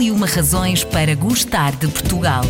E uma razões para gostar de Portugal.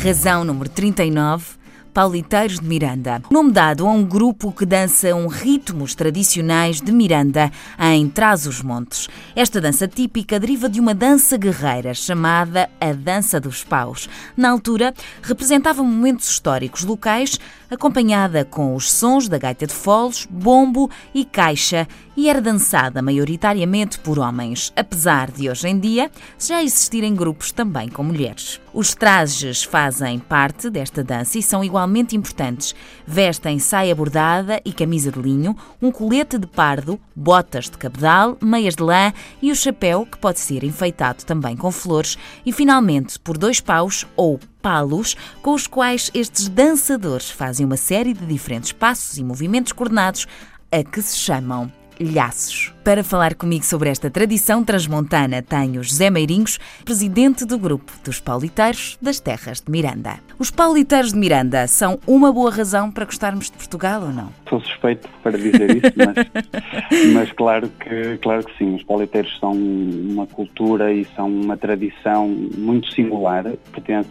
Razão número 39 Pauliteiros de Miranda. Nome dado a um grupo que dança um ritmos tradicionais de Miranda em Trás-os-Montes. Esta dança típica deriva de uma dança guerreira chamada a Dança dos Paus. Na altura, representava momentos históricos locais, acompanhada com os sons da gaita de foles, bombo e caixa, e era dançada maioritariamente por homens, apesar de hoje em dia já existirem grupos também com mulheres. Os trajes fazem parte desta dança e são igualmente importantes. Vestem saia bordada e camisa de linho, um colete de pardo, botas de cabedal, meias de lã e o chapéu, que pode ser enfeitado também com flores, e finalmente por dois paus ou palos, com os quais estes dançadores fazem uma série de diferentes passos e movimentos coordenados a que se chamam Lhaços. Para falar comigo sobre esta tradição transmontana, tenho José Meirinhos, presidente do grupo dos Pauliteiros das Terras de Miranda. Os Pauliteiros de Miranda são uma boa razão para gostarmos de Portugal ou não? Sou suspeito para dizer isso, mas, mas claro, que, claro que sim. Os Pauliteiros são uma cultura e são uma tradição muito singular. Pertence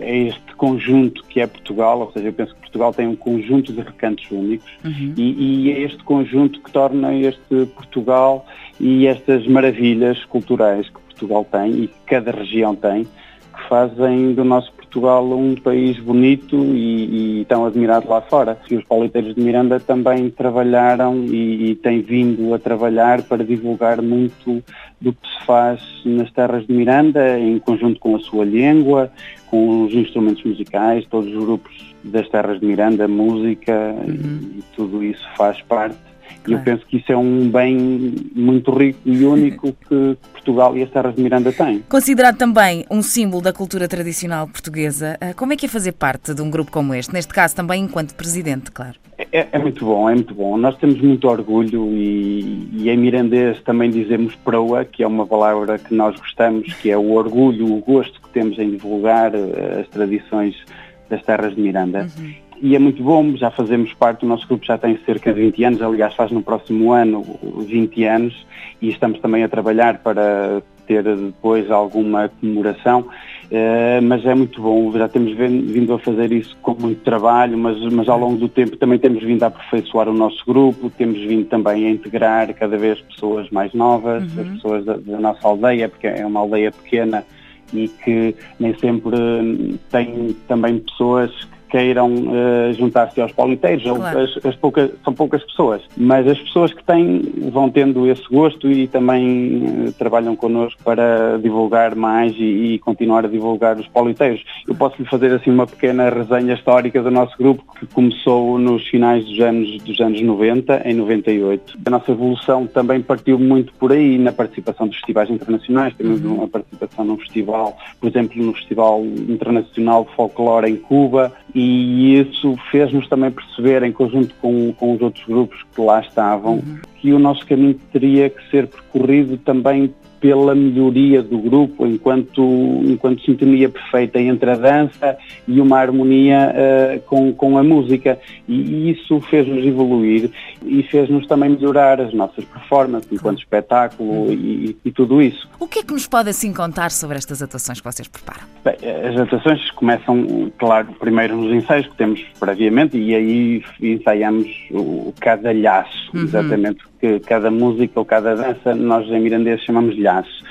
a este conjunto que é Portugal, ou seja, eu penso que Portugal tem um conjunto de recantos únicos uhum. e, e é este conjunto que torna este Portugal e estas maravilhas culturais que Portugal tem e que cada região tem, que fazem do nosso Portugal um país bonito e, e tão admirado lá fora. E os pauliteiros de Miranda também trabalharam e, e têm vindo a trabalhar para divulgar muito do que se faz nas terras de Miranda, em conjunto com a sua língua, com os instrumentos musicais, todos os grupos das terras de Miranda, música uhum. e tudo isso faz parte e eu penso que isso é um bem muito rico e único que Portugal e as terras de Miranda têm. Considerado também um símbolo da cultura tradicional portuguesa, eh, como é que é fazer parte de um grupo como este? Neste caso também enquanto presidente, claro. É, é muito bom, é muito bom. Nós temos muito orgulho e, e em mirandês também dizemos proa, que é uma palavra que nós gostamos, que é o orgulho, o gosto que temos em divulgar eh, as tradições das terras de Miranda. Uhum e é muito bom, já fazemos parte, o nosso grupo já tem cerca de 20 anos, aliás faz no próximo ano 20 anos e estamos também a trabalhar para ter depois alguma comemoração, uh, mas é muito bom, já temos vindo a fazer isso com muito trabalho, mas, mas ao longo do tempo também temos vindo a aperfeiçoar o nosso grupo, temos vindo também a integrar cada vez pessoas mais novas, uhum. as pessoas da, da nossa aldeia, porque é uma aldeia pequena e que nem sempre tem também pessoas que queiram uh, juntar-se aos pauliteiros. Claro. As, as poucas, são poucas pessoas, mas as pessoas que têm vão tendo esse gosto e também uh, trabalham connosco para divulgar mais e, e, continuar a divulgar os pauliteiros. Eu posso lhe fazer assim uma pequena resenha histórica do nosso grupo que começou nos finais dos anos, dos anos 90, em 98. A nossa evolução também partiu muito por aí, na participação dos festivais internacionais. Temos uhum. uma participação num festival, por exemplo, no Festival Internacional de Folclore em Cuba, e isso fez-nos também perceber, em conjunto com, com os outros grupos que lá estavam, uhum. que o nosso caminho teria que ser percorrido também pela melhoria do grupo enquanto, enquanto sintonia perfeita entre a dança e uma harmonia uh, com, com a música. E, isso fez-nos evoluir e fez-nos também melhorar as nossas performances enquanto espetáculo e, e, tudo isso. O que é que nos pode assim contar sobre estas atuações que vocês preparam? Bem, as atuações começam, claro, primeiro nos ensaios que temos previamente e aí ensaiamos o cadalhaço, uhum. exatamente que cada música ou cada dança nós em mirandês chamamos de laço.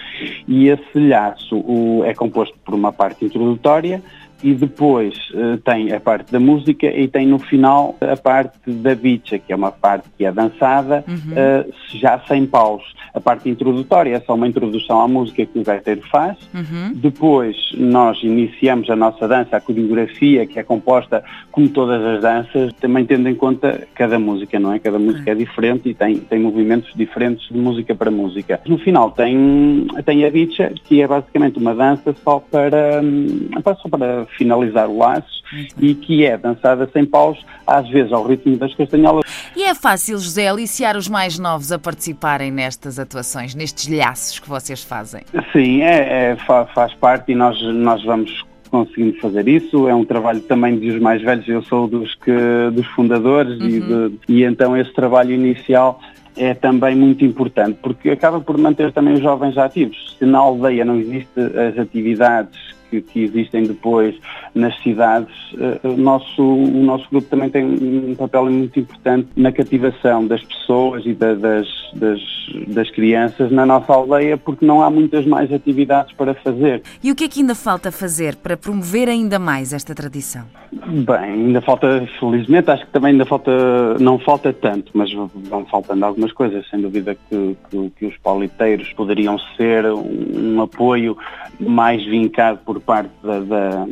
E esse laço o, é composto por uma parte introdutória, e depois uh, tem a parte da música e tem no final a parte da bicha, que é uma parte que é dançada, uhum. uh, já sem paus. A parte introdutória é só uma introdução à música que o gaiteiro faz. Uhum. Depois nós iniciamos a nossa dança, a coreografia, que é composta como todas as danças, também tendo em conta cada música, não é? Cada música uhum. é diferente e tem, tem movimentos diferentes de música para música. No final tem, tem a bicha, que é basicamente uma dança só para, hum, só para finalizar o laço e que é dançada sem paus, às vezes ao ritmo das castanholas. E é fácil, José, aliciar os mais novos a participarem nestas atuações, nestes laços que vocês fazem? Sim, é, é faz parte e nós, nós vamos conseguindo fazer isso. É um trabalho também dos mais velhos, eu sou dos, que, dos fundadores uhum. e, de, e então esse trabalho inicial é também muito importante, porque acaba por manter também os jovens ativos. Se na aldeia não existem as atividades que, que, existem depois nas cidades, uh, o, nosso, o nosso grupo também tem um papel muito importante na cativação das pessoas e da, das, das, das crianças na nossa aldeia, porque não há muitas mais atividades para fazer. E o que é que ainda falta fazer para promover ainda mais esta tradição? Bem, ainda falta, felizmente, acho que também ainda falta, não falta tanto, mas vão faltando algumas coisas, sem dúvida que, que, que os pauliteiros poderiam ser um, um apoio mais vincado por parte da, da,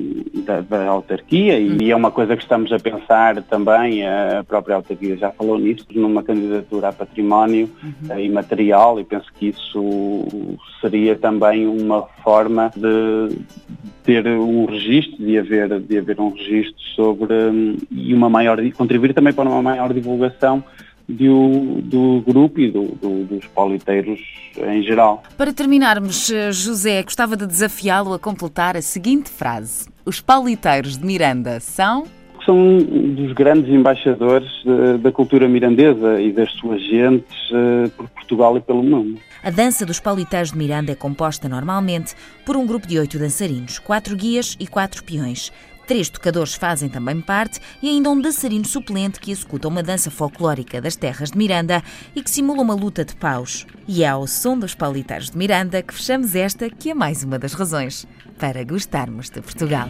da, da autarquia e é uma coisa que estamos a pensar também, a própria autarquia já falou nisso, numa candidatura a património uhum. imaterial e penso que isso seria também uma forma de ter um registro, de haver, de haver um registro sobre e uma maior, contribuir também para uma maior divulgação do, do grupo e do, do, dos politeiros em geral. Para terminarmos, eh, José, gostava de desafiá-lo a completar a seguinte frase: Os pauliteiros de Miranda são são dos grandes embaixadores da cultura mirandesa e das suas gentes uh, por Portugal e pelo mundo. A dança dos pauliteiros de Miranda é composta normalmente por um grupo de oito dançarinos, quatro guias e quatro peões. Três tocadores fazem também parte e ainda um dançarino suplente que executa uma dança folclórica das terras de Miranda e que simula uma luta de paus. E é ao som dos pauliteiros de Miranda que fechamos esta, que é mais uma das razões para gostarmos de Portugal.